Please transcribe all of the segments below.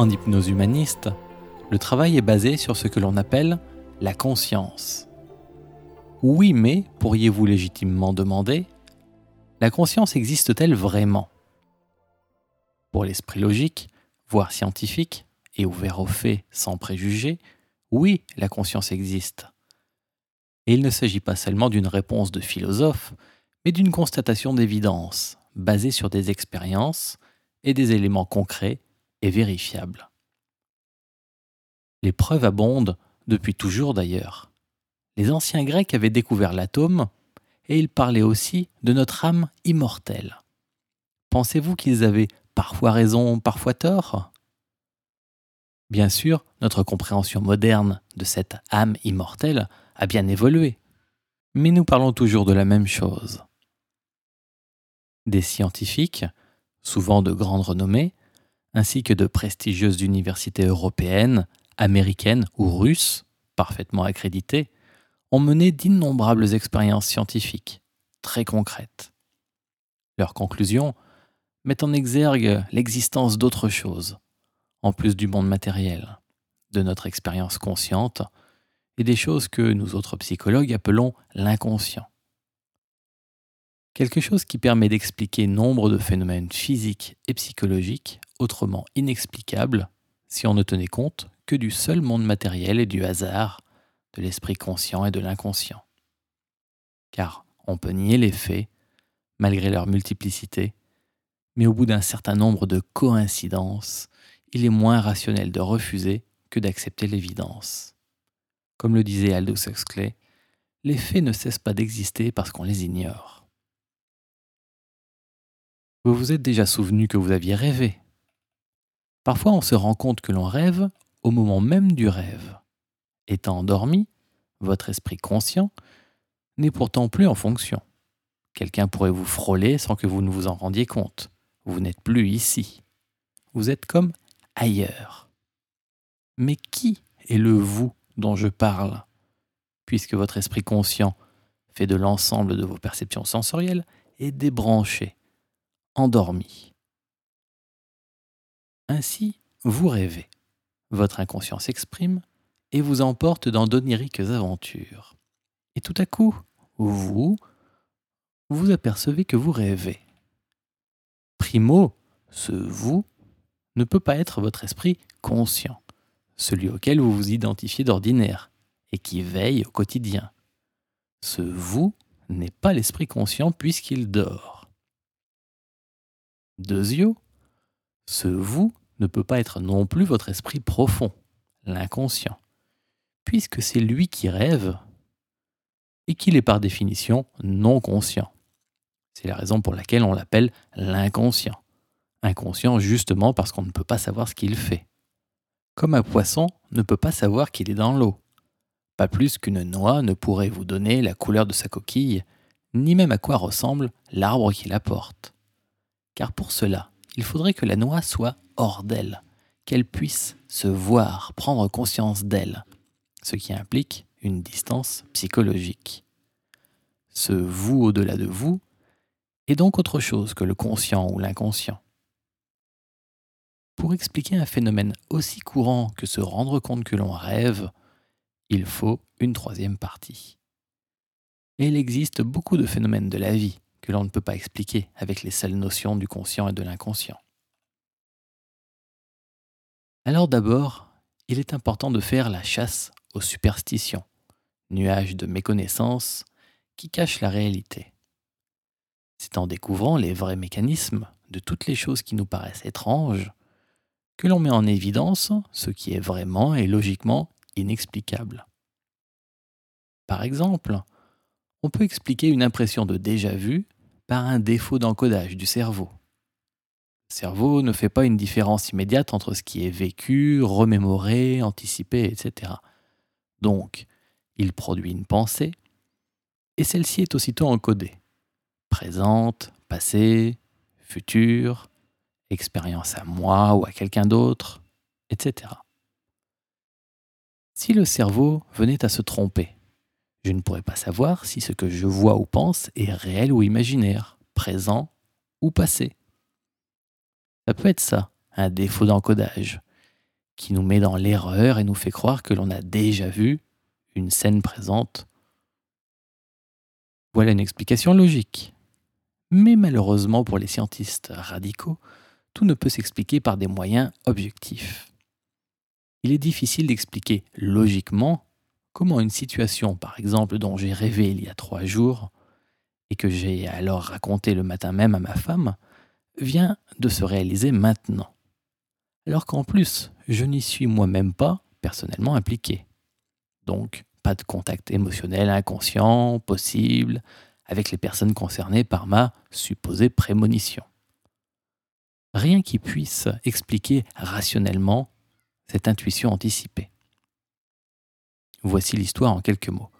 En hypnose humaniste, le travail est basé sur ce que l'on appelle la conscience. Oui, mais, pourriez-vous légitimement demander, la conscience existe-t-elle vraiment? Pour l'esprit logique, voire scientifique, et ouvert aux faits sans préjugés, oui, la conscience existe. Et il ne s'agit pas seulement d'une réponse de philosophe, mais d'une constatation d'évidence, basée sur des expériences et des éléments concrets et vérifiables. Les preuves abondent, depuis toujours d'ailleurs. Les anciens Grecs avaient découvert l'atome, et ils parlaient aussi de notre âme immortelle. Pensez-vous qu'ils avaient parfois raison, parfois tort? Bien sûr, notre compréhension moderne de cette âme immortelle a bien évolué, mais nous parlons toujours de la même chose. Des scientifiques, souvent de grande renommée, ainsi que de prestigieuses universités européennes, américaines ou russes, parfaitement accréditées, ont mené d'innombrables expériences scientifiques, très concrètes. Leurs conclusions mettent en exergue l'existence d'autre chose, en plus du monde matériel, de notre expérience consciente et des choses que nous autres psychologues appelons l'inconscient. Quelque chose qui permet d'expliquer nombre de phénomènes physiques et psychologiques autrement inexplicables si on ne tenait compte que du seul monde matériel et du hasard, de l'esprit conscient et de l'inconscient. Car on peut nier les faits, malgré leur multiplicité, mais au bout d'un certain nombre de coïncidences, il est moins rationnel de refuser que d'accepter l'évidence. Comme le disait Aldous Huxley, les faits ne cessent pas d'exister parce qu'on les ignore. Vous vous êtes déjà souvenu que vous aviez rêvé. Parfois on se rend compte que l'on rêve au moment même du rêve. Étant endormi, votre esprit conscient n'est pourtant plus en fonction. Quelqu'un pourrait vous frôler sans que vous ne vous en rendiez compte. Vous n'êtes plus ici. Vous êtes comme ailleurs. Mais qui est le vous dont je parle? Puisque votre esprit conscient, fait de l'ensemble de vos perceptions sensorielles, est débranché, endormi. Ainsi, vous rêvez. Votre inconscient s'exprime et vous emporte dans d'oniriques aventures. Et tout à coup, vous, vous apercevez que vous rêvez. Primo, ce vous ne peut pas être votre esprit conscient, celui auquel vous vous identifiez d'ordinaire et qui veille au quotidien. Ce vous n'est pas l'esprit conscient puisqu'il dort. Deuxièmement, ce vous ne peut pas être non plus votre esprit profond, l'inconscient, puisque c'est lui qui rêve et qu'il est par définition non conscient. C'est la raison pour laquelle on l'appelle l'inconscient inconscient justement parce qu'on ne peut pas savoir ce qu'il fait. Comme un poisson ne peut pas savoir qu'il est dans l'eau. Pas plus qu'une noix ne pourrait vous donner la couleur de sa coquille, ni même à quoi ressemble l'arbre qui la porte. Car pour cela, il faudrait que la noix soit hors d'elle, qu'elle puisse se voir, prendre conscience d'elle, ce qui implique une distance psychologique. Ce vous au-delà de vous est donc autre chose que le conscient ou l'inconscient. Pour expliquer un phénomène aussi courant que se rendre compte que l'on rêve, il faut une troisième partie. Et il existe beaucoup de phénomènes de la vie que l'on ne peut pas expliquer avec les seules notions du conscient et de l'inconscient. Alors d'abord, il est important de faire la chasse aux superstitions, nuages de méconnaissance qui cachent la réalité. C'est en découvrant les vrais mécanismes de toutes les choses qui nous paraissent étranges que l'on met en évidence ce qui est vraiment et logiquement inexplicable. Par exemple, on peut expliquer une impression de déjà-vu par un défaut d'encodage du cerveau. Le cerveau ne fait pas une différence immédiate entre ce qui est vécu, remémoré, anticipé, etc. Donc, il produit une pensée, et celle-ci est aussitôt encodée. Présente, passé, futur, expérience à moi ou à quelqu'un d'autre, etc. Si le cerveau venait à se tromper, je ne pourrais pas savoir si ce que je vois ou pense est réel ou imaginaire, présent ou passé. Ça peut être ça, un défaut d'encodage, qui nous met dans l'erreur et nous fait croire que l'on a déjà vu une scène présente. Voilà une explication logique. Mais malheureusement pour les scientistes radicaux, tout ne peut s'expliquer par des moyens objectifs. Il est difficile d'expliquer logiquement comment une situation, par exemple, dont j'ai rêvé il y a trois jours, et que j'ai alors raconté le matin même à ma femme, vient de se réaliser maintenant. Alors qu'en plus, je n'y suis moi-même pas personnellement impliqué. Donc, pas de contact émotionnel inconscient possible avec les personnes concernées par ma supposée prémonition. Rien qui puisse expliquer rationnellement cette intuition anticipée. Voici l'histoire en quelques mots.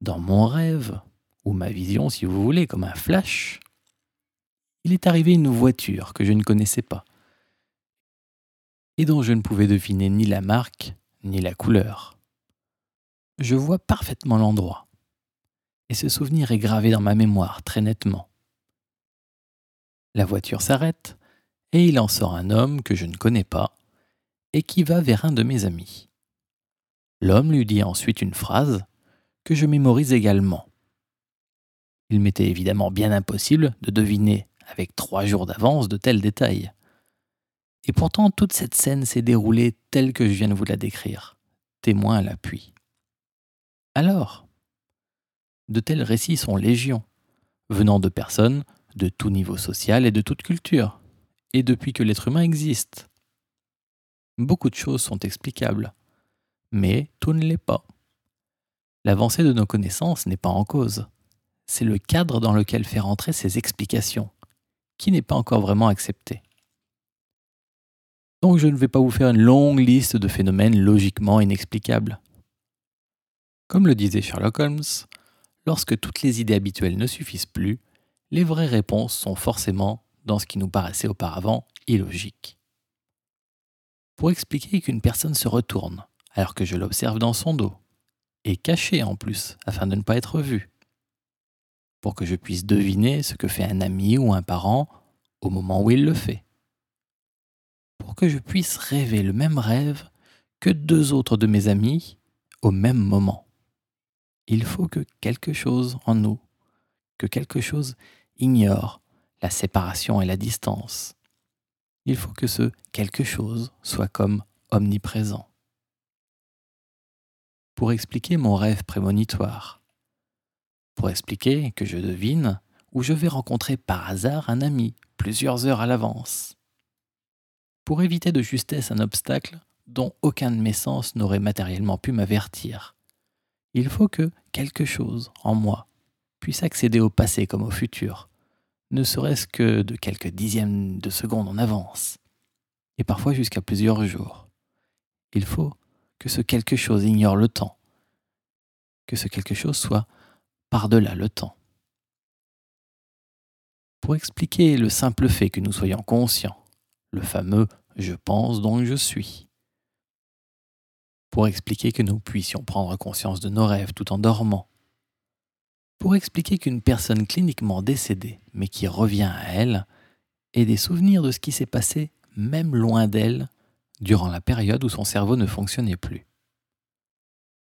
Dans mon rêve, ou ma vision si vous voulez, comme un flash, il est arrivé une voiture que je ne connaissais pas et dont je ne pouvais deviner ni la marque ni la couleur. Je vois parfaitement l'endroit et ce souvenir est gravé dans ma mémoire très nettement. La voiture s'arrête et il en sort un homme que je ne connais pas et qui va vers un de mes amis. L'homme lui dit ensuite une phrase que je mémorise également. Il m'était évidemment bien impossible de deviner avec trois jours d'avance de tels détails. Et pourtant toute cette scène s'est déroulée telle que je viens de vous la décrire, témoin à l'appui. Alors, de tels récits sont légion, venant de personnes de tout niveau social et de toute culture, et depuis que l'être humain existe. Beaucoup de choses sont explicables, mais tout ne l'est pas. L'avancée de nos connaissances n'est pas en cause. C'est le cadre dans lequel faire entrer ces explications, qui n'est pas encore vraiment accepté. Donc je ne vais pas vous faire une longue liste de phénomènes logiquement inexplicables. Comme le disait Sherlock Holmes, lorsque toutes les idées habituelles ne suffisent plus, les vraies réponses sont forcément dans ce qui nous paraissait auparavant illogique. Pour expliquer qu'une personne se retourne alors que je l'observe dans son dos, et caché en plus afin de ne pas être vu, pour que je puisse deviner ce que fait un ami ou un parent au moment où il le fait, pour que je puisse rêver le même rêve que deux autres de mes amis au même moment. Il faut que quelque chose en nous, que quelque chose ignore la séparation et la distance. Il faut que ce quelque chose soit comme omniprésent. Pour expliquer mon rêve prémonitoire, pour expliquer que je devine où je vais rencontrer par hasard un ami plusieurs heures à l'avance, pour éviter de justesse un obstacle dont aucun de mes sens n'aurait matériellement pu m'avertir. Il faut que quelque chose en moi puisse accéder au passé comme au futur, ne serait-ce que de quelques dixièmes de seconde en avance, et parfois jusqu'à plusieurs jours. Il faut que ce quelque chose ignore le temps, que ce quelque chose soit par-delà le temps. Pour expliquer le simple fait que nous soyons conscients, le fameux je pense donc je suis. Pour expliquer que nous puissions prendre conscience de nos rêves tout en dormant, pour expliquer qu'une personne cliniquement décédée, mais qui revient à elle, ait des souvenirs de ce qui s'est passé, même loin d'elle, durant la période où son cerveau ne fonctionnait plus.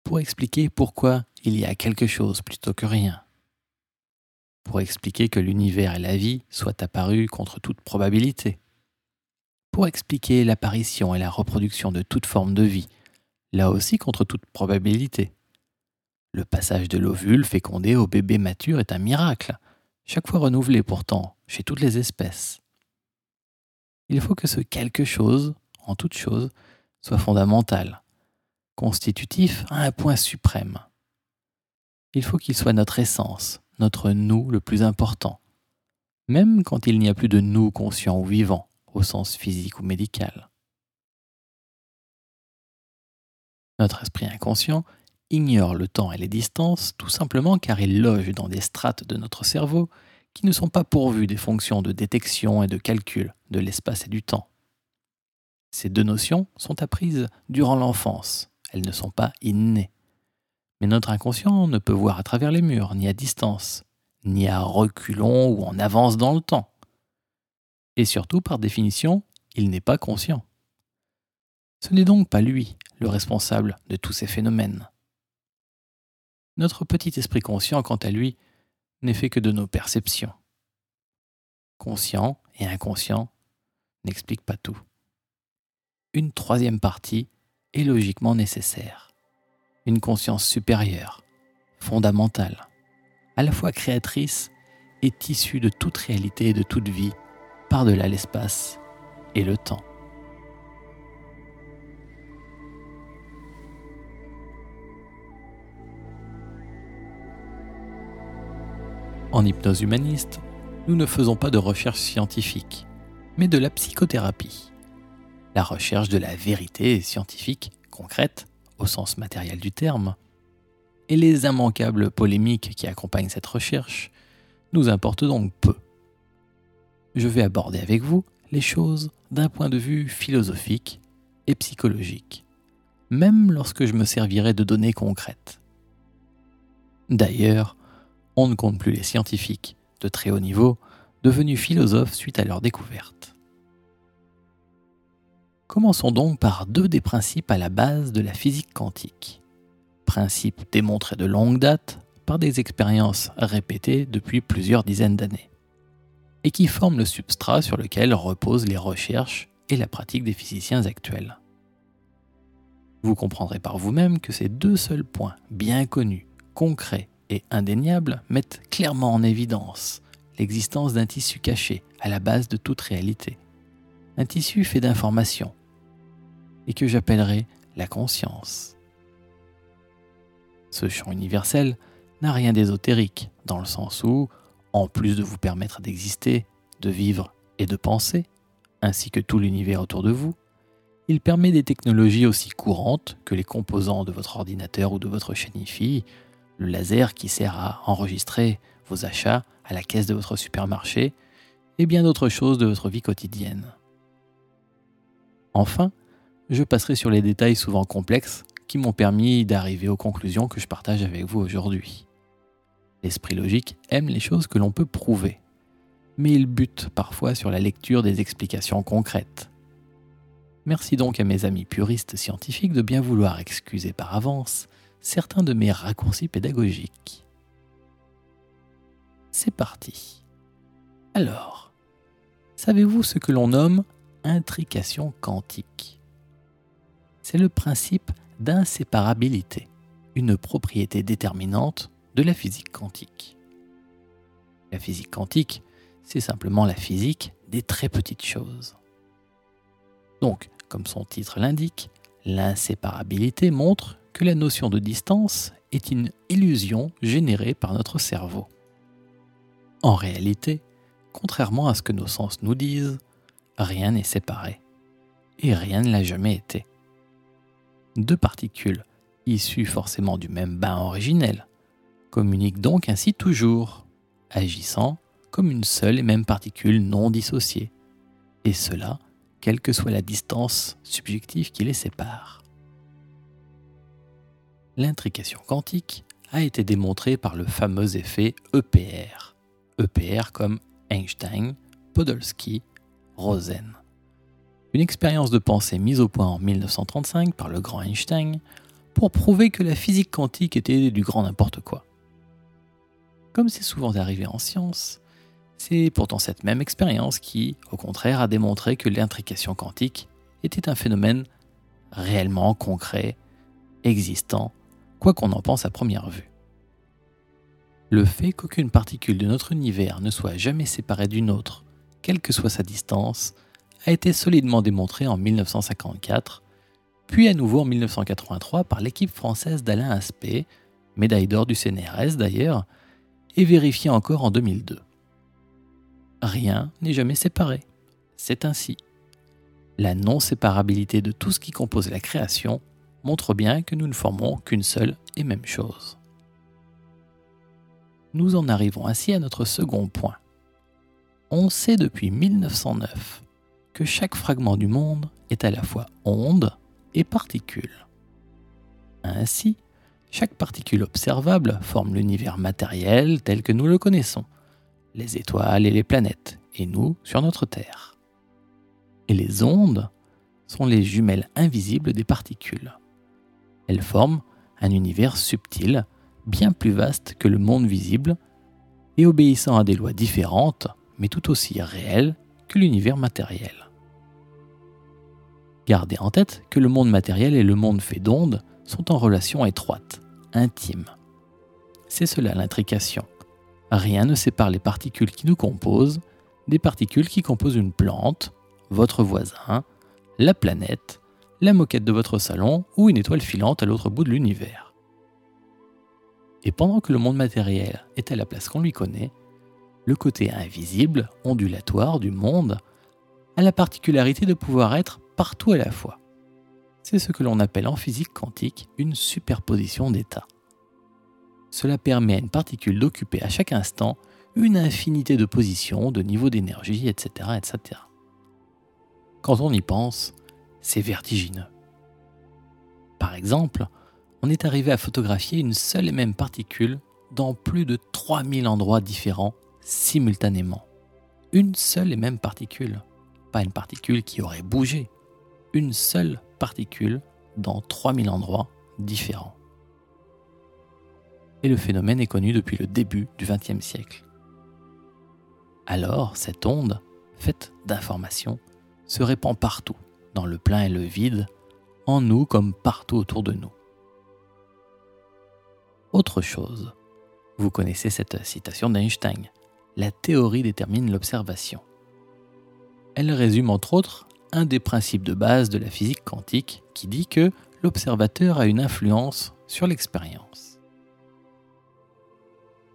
Pour expliquer pourquoi il y a quelque chose plutôt que rien. Pour expliquer que l'univers et la vie soient apparus contre toute probabilité. Pour expliquer l'apparition et la reproduction de toute forme de vie, là aussi contre toute probabilité le passage de l'ovule fécondé au bébé mature est un miracle, chaque fois renouvelé pourtant, chez toutes les espèces. Il faut que ce quelque chose, en toute chose, soit fondamental, constitutif à un point suprême. Il faut qu'il soit notre essence, notre nous le plus important, même quand il n'y a plus de nous conscient ou vivant, au sens physique ou médical. Notre esprit inconscient ignore le temps et les distances tout simplement car il loge dans des strates de notre cerveau qui ne sont pas pourvues des fonctions de détection et de calcul de l'espace et du temps. Ces deux notions sont apprises durant l'enfance, elles ne sont pas innées. Mais notre inconscient ne peut voir à travers les murs, ni à distance, ni à reculons ou en avance dans le temps. Et surtout, par définition, il n'est pas conscient. Ce n'est donc pas lui le responsable de tous ces phénomènes. Notre petit esprit conscient, quant à lui, n'est fait que de nos perceptions. Conscient et inconscient n'expliquent pas tout. Une troisième partie est logiquement nécessaire. Une conscience supérieure, fondamentale, à la fois créatrice est issue de toute réalité et de toute vie, par-delà l'espace et le temps. En hypnose humaniste, nous ne faisons pas de recherche scientifique, mais de la psychothérapie. La recherche de la vérité scientifique, concrète, au sens matériel du terme, et les immanquables polémiques qui accompagnent cette recherche nous importent donc peu. Je vais aborder avec vous les choses d'un point de vue philosophique et psychologique, même lorsque je me servirai de données concrètes. D'ailleurs, on ne compte plus les scientifiques de très haut niveau devenus philosophes suite à leur découverte. Commençons donc par deux des principes à la base de la physique quantique. Principes démontrés de longue date par des expériences répétées depuis plusieurs dizaines d'années, et qui forment le substrat sur lequel reposent les recherches et la pratique des physiciens actuels. Vous comprendrez par vous-même que ces deux seuls points bien connus, concrets et indéniables mettent clairement en évidence l'existence d'un tissu caché à la base de toute réalité. Un tissu fait d'informations et que j'appellerai la conscience. Ce champ universel n'a rien d'ésotérique, dans le sens où, en plus de vous permettre d'exister, de vivre et de penser, ainsi que tout l'univers autour de vous, il permet des technologies aussi courantes que les composants de votre ordinateur ou de votre chaîne le laser qui sert à enregistrer vos achats à la caisse de votre supermarché et bien d'autres choses de votre vie quotidienne. Enfin, je passerai sur les détails souvent complexes qui m'ont permis d'arriver aux conclusions que je partage avec vous aujourd'hui. L'esprit logique aime les choses que l'on peut prouver, mais il bute parfois sur la lecture des explications concrètes. Merci donc à mes amis puristes scientifiques de bien vouloir excuser par avance certains de mes raccourcis pédagogiques. C'est parti. Alors, savez-vous ce que l'on nomme intrication quantique? C'est le principe d'inséparabilité, une propriété déterminante de la physique quantique. La physique quantique, c'est simplement la physique des très petites choses. Donc, comme son titre l'indique, l'inséparabilité montre que la notion de distance est une illusion générée par notre cerveau. En réalité, contrairement à ce que nos sens nous disent, rien n'est séparé. Et rien ne l'a jamais été. Deux particules, issues forcément du même bain originel, communiquent donc ainsi toujours, agissant comme une seule et même particule non dissociée, et cela, quelle que soit la distance subjective qui les sépare l'intrication quantique a été démontrée par le fameux effet EPR. EPR comme Einstein, Podolsky, Rosen. Une expérience de pensée mise au point en 1935 par le grand Einstein pour prouver que la physique quantique était du grand n'importe quoi. Comme c'est souvent arrivé en science, c'est pourtant cette même expérience qui, au contraire, a démontré que l'intrication quantique était un phénomène réellement concret, existant quoi qu'on en pense à première vue. Le fait qu'aucune particule de notre univers ne soit jamais séparée d'une autre, quelle que soit sa distance, a été solidement démontré en 1954, puis à nouveau en 1983 par l'équipe française d'Alain Aspect, médaille d'or du CNRS d'ailleurs, et vérifié encore en 2002. Rien n'est jamais séparé. C'est ainsi. La non-séparabilité de tout ce qui compose la création montre bien que nous ne formons qu'une seule et même chose. Nous en arrivons ainsi à notre second point. On sait depuis 1909 que chaque fragment du monde est à la fois onde et particule. Ainsi, chaque particule observable forme l'univers matériel tel que nous le connaissons, les étoiles et les planètes, et nous sur notre Terre. Et les ondes sont les jumelles invisibles des particules. Elles forment un univers subtil, bien plus vaste que le monde visible, et obéissant à des lois différentes, mais tout aussi réelles que l'univers matériel. Gardez en tête que le monde matériel et le monde fait d'ondes sont en relation étroite, intime. C'est cela l'intrication. Rien ne sépare les particules qui nous composent des particules qui composent une plante, votre voisin, la planète, la moquette de votre salon ou une étoile filante à l'autre bout de l'univers. Et pendant que le monde matériel est à la place qu'on lui connaît, le côté invisible, ondulatoire du monde a la particularité de pouvoir être partout à la fois. C'est ce que l'on appelle en physique quantique une superposition d'états. Cela permet à une particule d'occuper à chaque instant une infinité de positions, de niveaux d'énergie, etc., etc. Quand on y pense, c'est vertigineux. Par exemple, on est arrivé à photographier une seule et même particule dans plus de 3000 endroits différents simultanément. Une seule et même particule, pas une particule qui aurait bougé, une seule particule dans 3000 endroits différents. Et le phénomène est connu depuis le début du XXe siècle. Alors, cette onde, faite d'informations, se répand partout, dans le plein et le vide, en nous comme partout autour de nous. Autre chose, vous connaissez cette citation d'Einstein, la théorie détermine l'observation. Elle résume entre autres un des principes de base de la physique quantique qui dit que l'observateur a une influence sur l'expérience.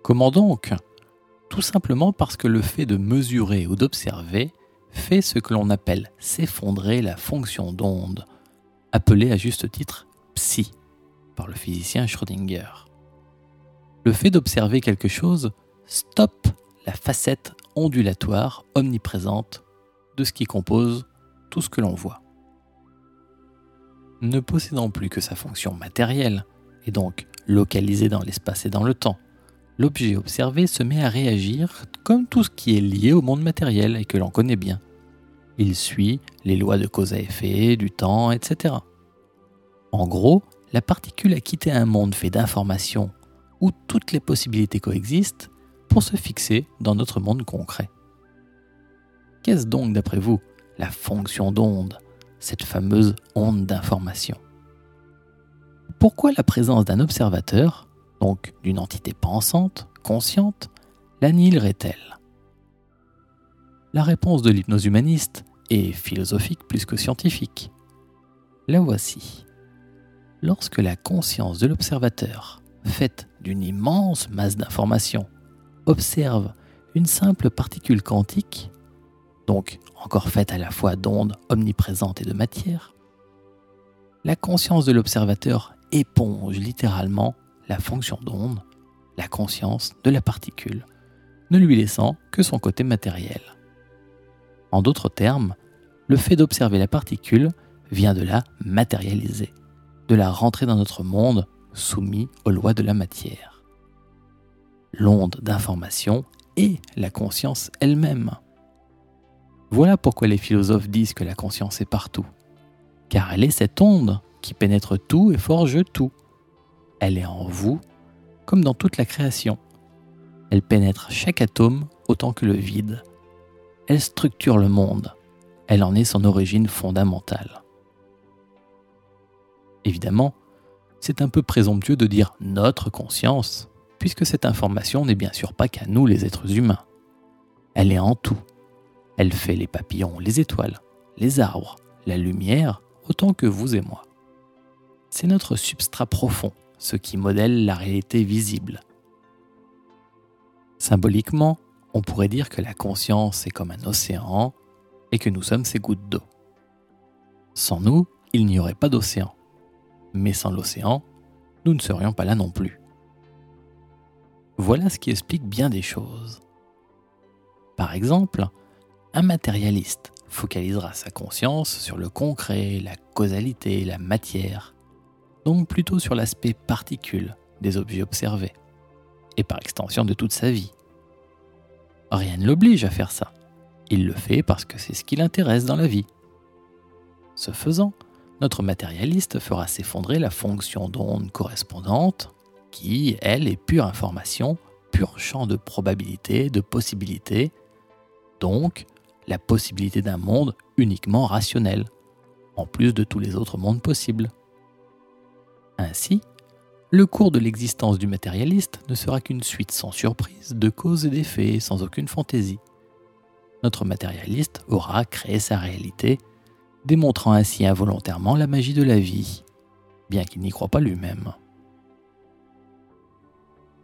Comment donc? Tout simplement parce que le fait de mesurer ou d'observer fait ce que l'on appelle s'effondrer la fonction d'onde, appelée à juste titre psi par le physicien Schrödinger. Le fait d'observer quelque chose stoppe la facette ondulatoire omniprésente de ce qui compose tout ce que l'on voit. Ne possédant plus que sa fonction matérielle, et donc localisée dans l'espace et dans le temps, l'objet observé se met à réagir comme tout ce qui est lié au monde matériel et que l'on connaît bien. Il suit les lois de cause à effet, du temps, etc. En gros, la particule a quitté un monde fait d'informations où toutes les possibilités coexistent pour se fixer dans notre monde concret. Qu'est-ce donc, d'après vous, la fonction d'onde, cette fameuse onde d'information Pourquoi la présence d'un observateur, donc d'une entité pensante, consciente, l'annihilerait-elle? La réponse de l'hypnose humaniste est philosophique plus que scientifique. La voici. Lorsque la conscience de l'observateur, faite d'une immense masse d'informations, observe une simple particule quantique, donc encore faite à la fois d'ondes omniprésentes et de matière, la conscience de l'observateur éponge littéralement la fonction d'onde, la conscience de la particule, ne lui laissant que son côté matériel. En d'autres termes, le fait d'observer la particule vient de la matérialiser, de la rentrer dans notre monde soumis aux lois de la matière l'onde d'information et la conscience elle-même. Voilà pourquoi les philosophes disent que la conscience est partout. Car elle est cette onde qui pénètre tout et forge tout. Elle est en vous comme dans toute la création. Elle pénètre chaque atome autant que le vide. Elle structure le monde. Elle en est son origine fondamentale. Évidemment, c'est un peu présomptueux de dire notre conscience, puisque cette information n'est bien sûr pas qu'à nous les êtres humains. Elle est en tout. Elle fait les papillons, les étoiles, les arbres, la lumière, autant que vous et moi. C'est notre substrat profond, ce qui modèle la réalité visible. Symboliquement, on pourrait dire que la conscience est comme un océan et que nous sommes ces gouttes d'eau. Sans nous, il n'y aurait pas d'océan. Mais sans l'océan, nous ne serions pas là non plus. Voilà ce qui explique bien des choses. Par exemple, un matérialiste focalisera sa conscience sur le concret, la causalité, la matière, donc plutôt sur l'aspect particule des objets observés, et par extension de toute sa vie. Rien ne l'oblige à faire ça. Il le fait parce que c'est ce qui l'intéresse dans la vie. Ce faisant, notre matérialiste fera s'effondrer la fonction d'onde correspondante, qui, elle, est pure information, pur champ de probabilité, de possibilité, donc la possibilité d'un monde uniquement rationnel, en plus de tous les autres mondes possibles. Ainsi, le cours de l'existence du matérialiste ne sera qu'une suite sans surprise de causes et d'effets sans aucune fantaisie. Notre matérialiste aura créé sa réalité, démontrant ainsi involontairement la magie de la vie, bien qu'il n'y croit pas lui-même.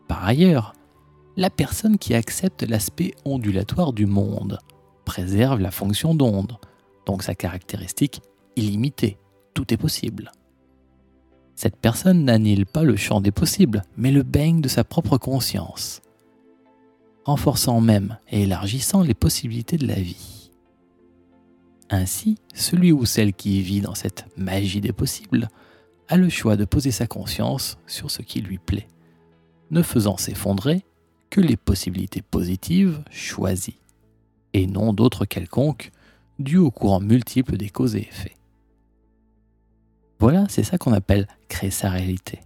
Par ailleurs, la personne qui accepte l'aspect ondulatoire du monde préserve la fonction d'onde, donc sa caractéristique illimitée. Tout est possible. Cette personne n'annule pas le champ des possibles, mais le baigne de sa propre conscience, renforçant même et élargissant les possibilités de la vie. Ainsi, celui ou celle qui vit dans cette magie des possibles a le choix de poser sa conscience sur ce qui lui plaît, ne faisant s'effondrer que les possibilités positives choisies, et non d'autres quelconques, dues au courant multiple des causes et effets. Voilà, c'est ça qu'on appelle créer sa réalité.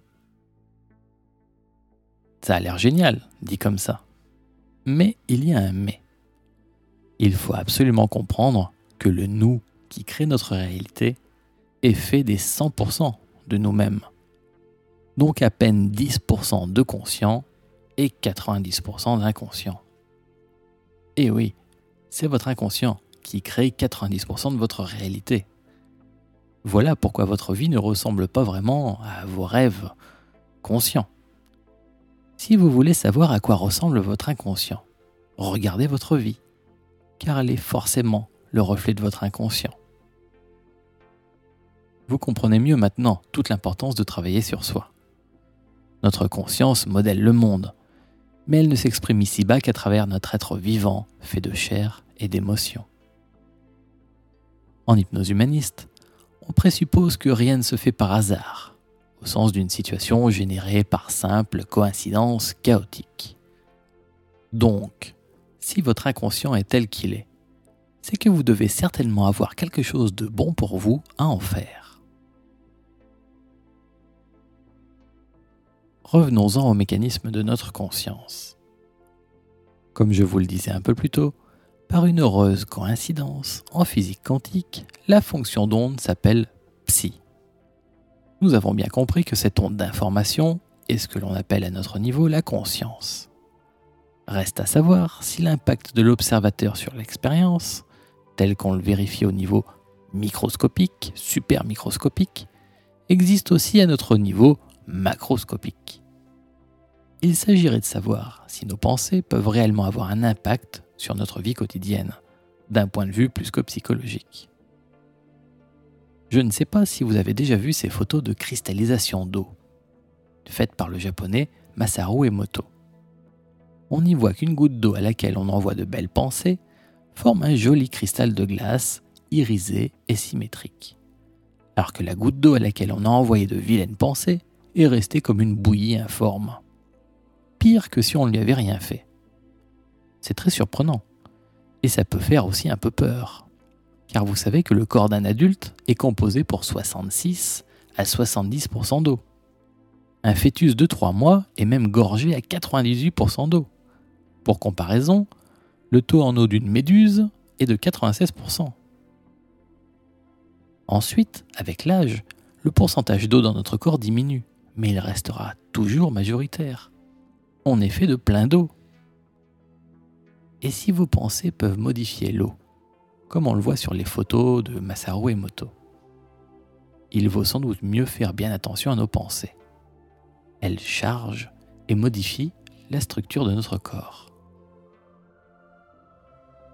Ça a l'air génial, dit comme ça. Mais il y a un mais. Il faut absolument comprendre que le nous qui crée notre réalité est fait des 100% de nous-mêmes. Donc à peine 10% de conscient et 90% d'inconscient. Et oui, c'est votre inconscient qui crée 90% de votre réalité. Voilà pourquoi votre vie ne ressemble pas vraiment à vos rêves conscients. Si vous voulez savoir à quoi ressemble votre inconscient, regardez votre vie, car elle est forcément le reflet de votre inconscient. Vous comprenez mieux maintenant toute l'importance de travailler sur soi. Notre conscience modèle le monde, mais elle ne s'exprime ici-bas qu'à travers notre être vivant, fait de chair et d'émotions. En hypnose humaniste, on présuppose que rien ne se fait par hasard, au sens d'une situation générée par simple coïncidence chaotique. Donc, si votre inconscient est tel qu'il est, c'est que vous devez certainement avoir quelque chose de bon pour vous à en faire. Revenons-en au mécanisme de notre conscience. Comme je vous le disais un peu plus tôt, par une heureuse coïncidence, en physique quantique, la fonction d'onde s'appelle psi. Nous avons bien compris que cette onde d'information est ce que l'on appelle à notre niveau la conscience. Reste à savoir si l'impact de l'observateur sur l'expérience, tel qu'on le vérifie au niveau microscopique, super microscopique, existe aussi à notre niveau macroscopique. Il s'agirait de savoir si nos pensées peuvent réellement avoir un impact sur notre vie quotidienne, d'un point de vue plus que psychologique. Je ne sais pas si vous avez déjà vu ces photos de cristallisation d'eau, faites par le japonais Masaru Emoto. On y voit qu'une goutte d'eau à laquelle on envoie de belles pensées forme un joli cristal de glace irisé et symétrique, alors que la goutte d'eau à laquelle on a envoyé de vilaines pensées est restée comme une bouillie informe. Pire que si on ne lui avait rien fait. C'est très surprenant. Et ça peut faire aussi un peu peur. Car vous savez que le corps d'un adulte est composé pour 66 à 70% d'eau. Un fœtus de 3 mois est même gorgé à 98% d'eau. Pour comparaison, le taux en eau d'une méduse est de 96%. Ensuite, avec l'âge, le pourcentage d'eau dans notre corps diminue, mais il restera toujours majoritaire. On est fait de plein d'eau. Et si vos pensées peuvent modifier l'eau, comme on le voit sur les photos de Masaru Emoto, il vaut sans doute mieux faire bien attention à nos pensées. Elles chargent et modifient la structure de notre corps.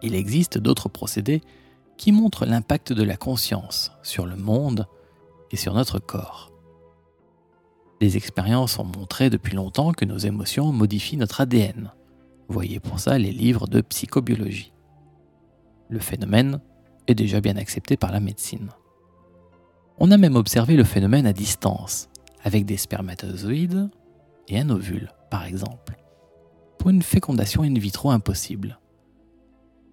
Il existe d'autres procédés qui montrent l'impact de la conscience sur le monde et sur notre corps. Les expériences ont montré depuis longtemps que nos émotions modifient notre ADN, Voyez pour ça les livres de psychobiologie. Le phénomène est déjà bien accepté par la médecine. On a même observé le phénomène à distance, avec des spermatozoïdes et un ovule, par exemple, pour une fécondation in vitro impossible.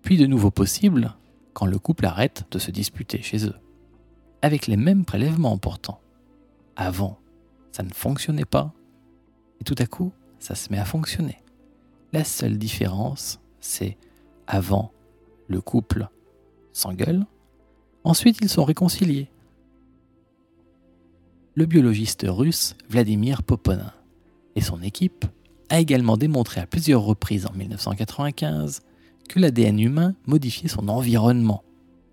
Puis de nouveau possible quand le couple arrête de se disputer chez eux. avec les mêmes prélèvements pourtant. Avant, ça ne fonctionnait pas, et tout à coup, ça se met à fonctionner. La seule différence, c'est avant, le couple s'engueule, ensuite ils sont réconciliés. Le biologiste russe Vladimir Poponin et son équipe a également démontré à plusieurs reprises en 1995 que l'ADN humain modifiait son environnement,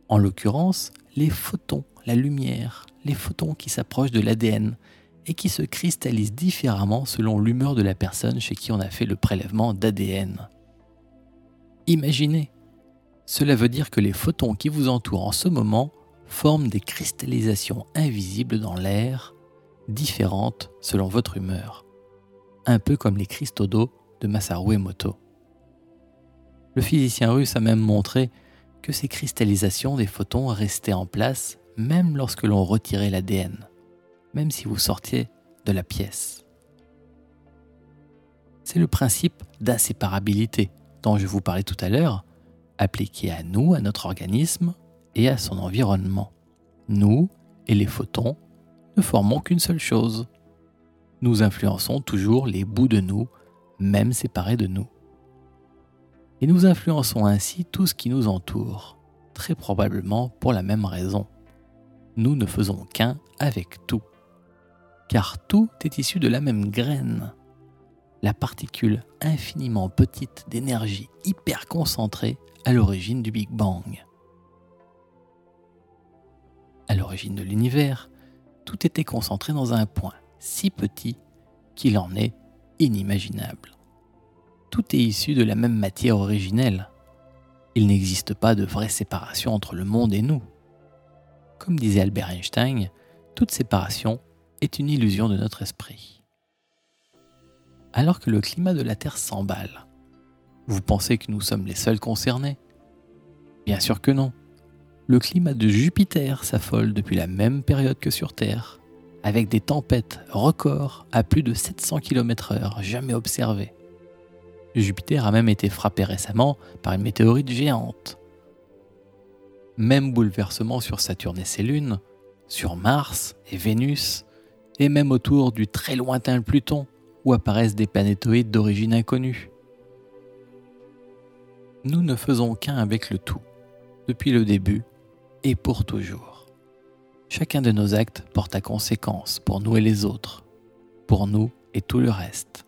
en l'occurrence les photons, la lumière, les photons qui s'approchent de l'ADN et qui se cristallisent différemment selon l'humeur de la personne chez qui on a fait le prélèvement d'ADN. Imaginez, cela veut dire que les photons qui vous entourent en ce moment forment des cristallisations invisibles dans l'air, différentes selon votre humeur, un peu comme les cristaux d'eau de Masaru Emoto. Le physicien russe a même montré que ces cristallisations des photons restaient en place même lorsque l'on retirait l'ADN, même si vous sortiez de la pièce. C'est le principe d'inséparabilité dont je vous parlais tout à l'heure, appliqué à nous, à notre organisme et à son environnement. Nous et les photons ne formons qu'une seule chose. Nous influençons toujours les bouts de nous, même séparés de nous et nous influençons ainsi tout ce qui nous entoure, très probablement pour la même raison. Nous ne faisons qu'un avec tout, car tout est issu de la même graine, la particule infiniment petite d'énergie hyper concentrée à l'origine du Big Bang. À l'origine de l'univers, tout était concentré dans un point si petit qu'il en est inimaginable tout est issu de la même matière originelle. Il n'existe pas de vraie séparation entre le monde et nous. Comme disait Albert Einstein, toute séparation est une illusion de notre esprit. Alors que le climat de la Terre s'emballe, vous pensez que nous sommes les seuls concernés? Bien sûr que non. Le climat de Jupiter s'affole depuis la même période que sur Terre, avec des tempêtes records à plus de 700 km/h jamais observées. Jupiter a même été frappé récemment par une météorite géante. Même bouleversement sur Saturne et ses lunes, sur Mars et Vénus, et même autour du très lointain Pluton, où apparaissent des planétoïdes d'origine inconnue. Nous ne faisons qu'un avec le tout, depuis le début et pour toujours. Chacun de nos actes porte à conséquence pour nous et les autres, pour nous et tout le reste.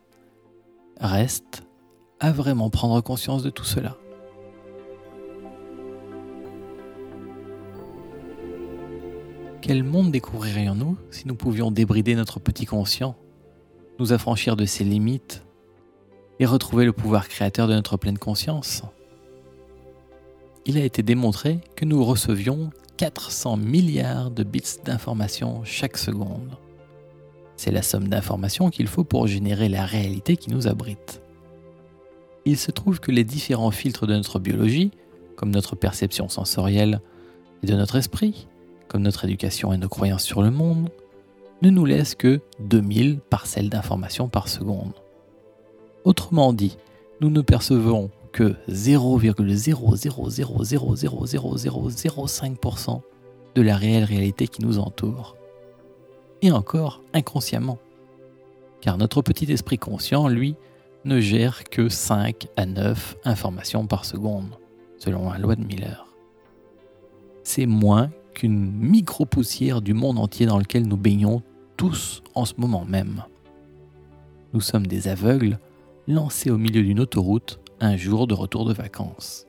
Reste à vraiment prendre conscience de tout cela. Quel monde découvririons-nous si nous pouvions débrider notre petit conscient, nous affranchir de ses limites et retrouver le pouvoir créateur de notre pleine conscience? Il a été démontré que nous recevions 400 milliards de bits d'informations chaque seconde. C'est la somme d'informations qu'il faut pour générer la réalité qui nous abrite il se trouve que les différents filtres de notre biologie, comme notre perception sensorielle et de notre esprit, comme notre éducation et nos croyances sur le monde, ne nous laissent que 2000 parcelles d'informations par seconde. Autrement dit, nous ne percevons que 0,000000005% de la réelle réalité qui nous entoure. Et encore inconsciemment. Car notre petit esprit conscient, lui, ne gère que 5 à 9 informations par seconde, selon la loi de Miller. C'est moins qu'une micro-poussière du monde entier dans lequel nous baignons tous en ce moment même. Nous sommes des aveugles lancés au milieu d'une autoroute un jour de retour de vacances.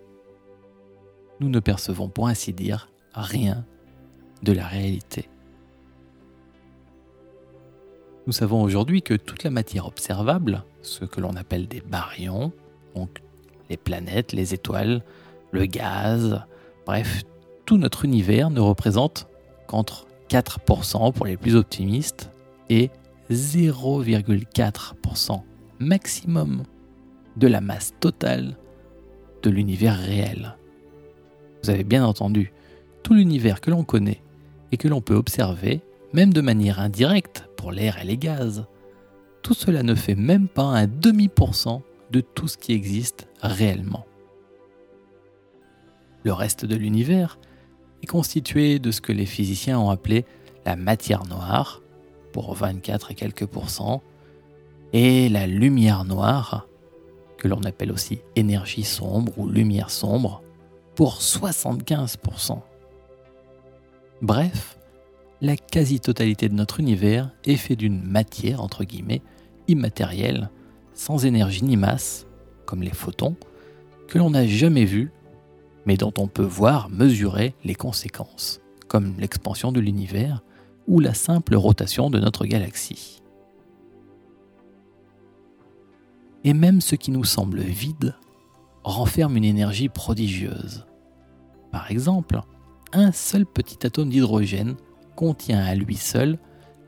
Nous ne percevons pour ainsi dire rien de la réalité. Nous savons aujourd'hui que toute la matière observable, ce que l'on appelle des baryons, donc les planètes, les étoiles, le gaz, bref, notre univers ne représente qu'entre 4% pour les plus optimistes et 0,4% maximum de la masse totale de l'univers réel. Vous avez bien entendu, tout l'univers que l'on connaît et que l'on peut observer, même de manière indirecte pour l'air et les gaz. Tout cela ne fait même pas un demi pour cent de tout ce qui existe réellement. Le reste de l'univers est constitué de ce que les physiciens ont appelé la matière noire, pour 24 et quelques pourcents, et la lumière noire, que l'on appelle aussi énergie sombre ou lumière sombre, pour 75%. Bref, la quasi-totalité de notre univers est fait d'une matière, entre guillemets, immatérielle, sans énergie ni masse, comme les photons, que l'on n'a jamais vue, mais dont on peut voir, mesurer les conséquences, comme l'expansion de l'univers ou la simple rotation de notre galaxie. Et même ce qui nous semble vide renferme une énergie prodigieuse. Par exemple, un seul petit atome d'hydrogène contient à lui seul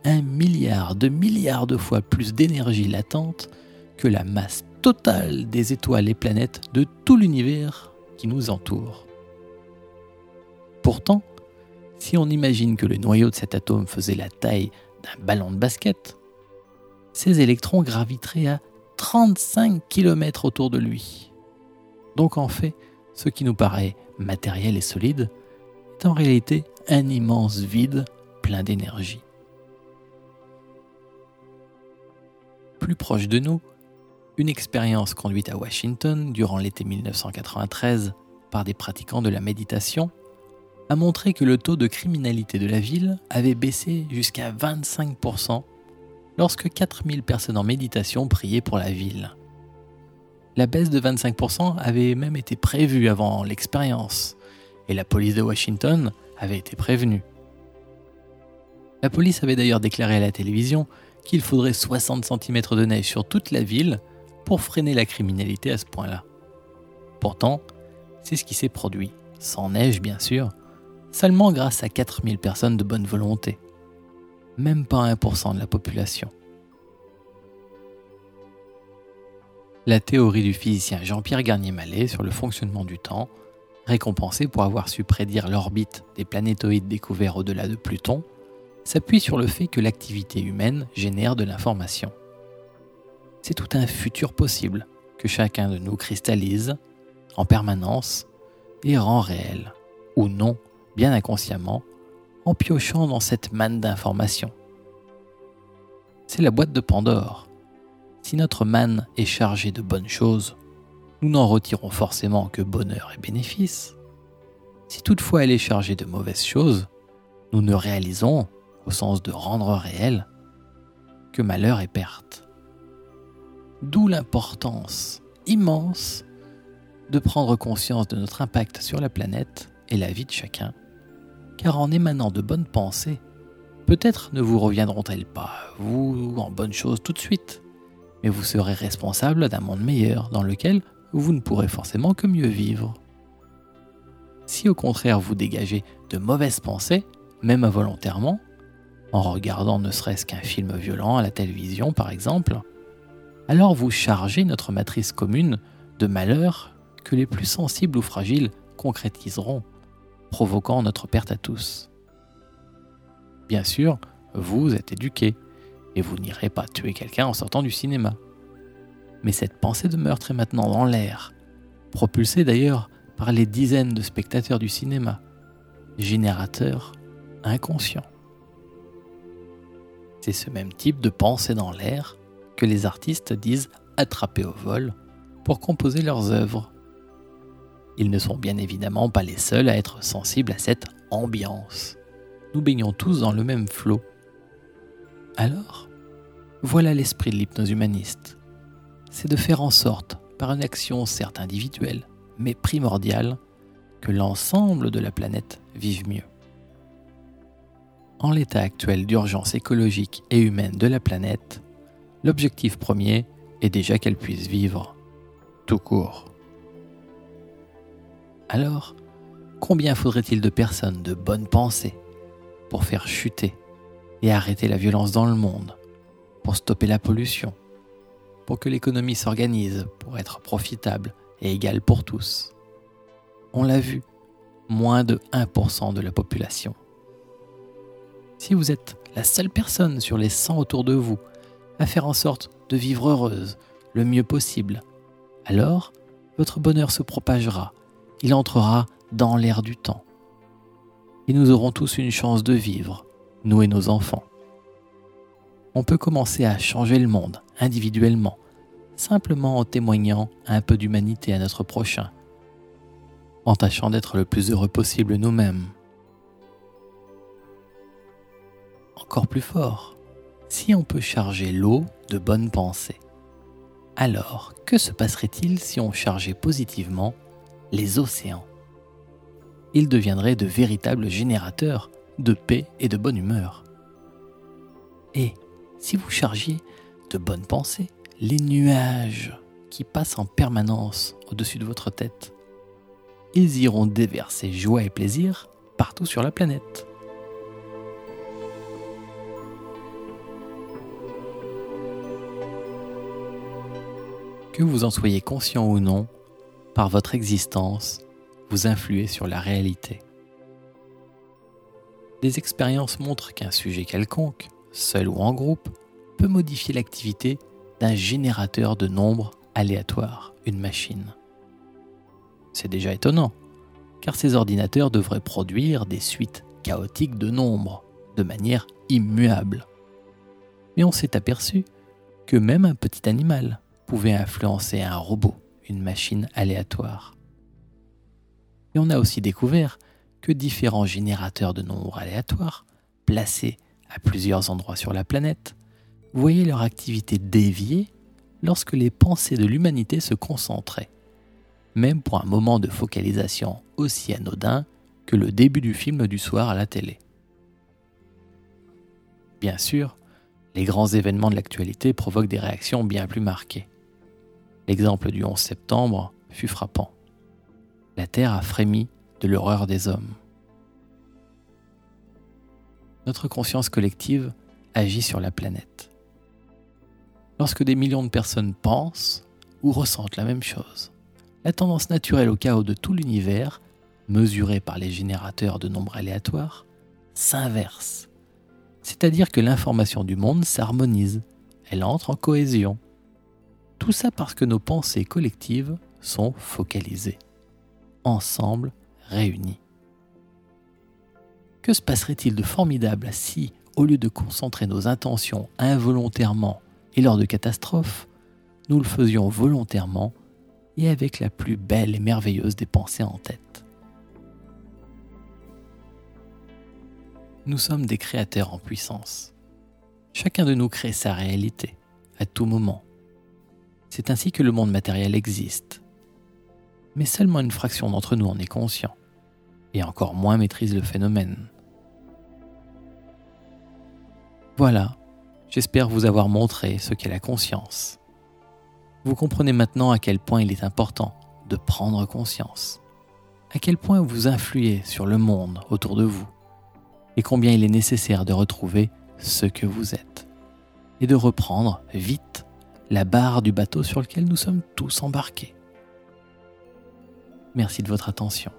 un milliard de milliards de fois plus d'énergie latente que la masse totale des étoiles et planètes de tout l'univers nous entoure. Pourtant, si on imagine que le noyau de cet atome faisait la taille d'un ballon de basket, ces électrons graviteraient à 35 km autour de lui. Donc en fait, ce qui nous paraît matériel et solide est en réalité un immense vide plein d'énergie. Plus proche de nous, une expérience conduite à Washington durant l'été 1993 par des pratiquants de la méditation a montré que le taux de criminalité de la ville avait baissé jusqu'à 25% lorsque 4000 personnes en méditation priaient pour la ville. La baisse de 25% avait même été prévue avant l'expérience, et la police de Washington avait été prévenue. La police avait d'ailleurs déclaré à la télévision qu'il faudrait 60 cm de neige sur toute la ville pour freiner la criminalité à ce point-là. Pourtant, c'est ce qui s'est produit, sans neige bien sûr, seulement grâce à 4000 personnes de bonne volonté. Même pas 1% de la population. La théorie du physicien Jean-Pierre Garnier-Mallet sur le fonctionnement du temps, récompensé pour avoir su prédire l'orbite des planétoïdes découverts au-delà de Pluton, s'appuie sur le fait que l'activité humaine génère de l'information. C'est tout un futur possible que chacun de nous cristallise en permanence et rend réel, ou non, bien inconsciemment, en piochant dans cette manne d'informations. C'est la boîte de Pandore. Si notre manne est chargée de bonnes choses, nous n'en retirons forcément que bonheur et bénéfice. Si toutefois elle est chargée de mauvaises choses, nous ne réalisons au sens de rendre réel, que malheur et perte. D'où l'importance immense de prendre conscience de notre impact sur la planète et la vie de chacun, car en émanant de bonnes pensées, peut-être ne vous reviendront-elles pas, vous, en bonnes choses tout de suite, mais vous serez responsable d'un monde meilleur dans lequel vous ne pourrez forcément que mieux vivre. Si au contraire vous dégagez de mauvaises pensées, même involontairement, en regardant ne serait-ce qu'un film violent à la télévision par exemple, alors vous chargez notre matrice commune de malheurs que les plus sensibles ou fragiles concrétiseront, provoquant notre perte à tous. Bien sûr, vous êtes éduqué, et vous n'irez pas tuer quelqu'un en sortant du cinéma. Mais cette pensée de meurtre est maintenant dans l'air, propulsée d'ailleurs par les dizaines de spectateurs du cinéma, générateurs inconscients. C'est ce même type de pensée dans l'air les artistes disent attraper au vol pour composer leurs œuvres. Ils ne sont bien évidemment pas les seuls à être sensibles à cette ambiance. Nous baignons tous dans le même flot. Alors, voilà l'esprit de l'hypnose humaniste. C'est de faire en sorte, par une action certes individuelle, mais primordiale, que l'ensemble de la planète vive mieux en l'état actuel d'urgence écologique et humaine de la planète, l'objectif premier est déjà qu'elle puisse vivre, tout court. Alors, combien faudrait-il de personnes de bonne pensée pour faire chuter et arrêter la violence dans le monde, pour stopper la pollution, pour que l'économie s'organise pour être profitable et égale pour tous? On l'a vu, moins de 1% de la population si vous êtes la seule personne sur les 100 autour de vous faire en sorte de vivre heureuse le mieux possible, alors votre bonheur se propagera, il entrera dans l'air du temps. et nous aurons tous une chance de vivre, nous et nos enfants. On peut commencer à changer le monde individuellement, simplement en témoignant un peu d'humanité à notre prochain, en tâchant d'être le plus heureux possible nous-mêmes. Encore plus fort, si on peut charger l'eau de bonnes pensées, alors que se passerait-il si on chargeait positivement les océans? Ils deviendraient de véritables générateurs de paix et de bonne humeur. Et si vous chargiez de bonnes pensées les nuages qui passent en permanence au-dessus de votre tête, ils iront déverser joie et plaisir partout sur la planète. Que vous en soyez conscient ou non, par votre existence, vous influez sur la réalité. Des expériences montrent qu'un sujet quelconque, seul ou en groupe, peut modifier l'activité d'un générateur de nombres aléatoires, une machine. C'est déjà étonnant, car ces ordinateurs devraient produire des suites chaotiques de nombres, de manière immuable. Mais on s'est aperçu que même un petit animal pouvait influencer un robot, une machine aléatoire. Et on a aussi découvert que différents générateurs de nombres aléatoires, placés à plusieurs endroits sur la planète, voyaient leur activité dévier lorsque les pensées de l'humanité se concentraient, même pour un moment de focalisation aussi anodin que le début du film du soir à la télé. Bien sûr, les grands événements de l'actualité provoquent des réactions bien plus marquées. L'exemple du 11 septembre fut frappant. La Terre a frémi de l'horreur des hommes. Notre conscience collective agit sur la planète. Lorsque des millions de personnes pensent ou ressentent la même chose, la tendance naturelle au chaos de tout l'univers, mesurée par les générateurs de nombres aléatoires, s'inverse. C'est-à-dire que l'information du monde s'harmonise, elle entre en cohésion. Tout ça parce que nos pensées collectives sont focalisées, ensemble réunies. Que se passerait-il de formidable si, au lieu de concentrer nos intentions involontairement et lors de catastrophes, nous le faisions volontairement et avec la plus belle et merveilleuse des pensées en tête? Nous sommes des créateurs en puissance. Chacun de nous crée sa réalité, à tout moment. C'est ainsi que le monde matériel existe. Mais seulement une fraction d'entre nous en est conscient, et encore moins maîtrise le phénomène. Voilà, j'espère vous avoir montré ce qu'est la conscience. Vous comprenez maintenant à quel point il est important de prendre conscience, à quel point vous influez sur le monde autour de vous, et combien il est nécessaire de retrouver ce que vous êtes, et de reprendre vite la barre du bateau sur lequel nous sommes tous embarqués. Merci de votre attention.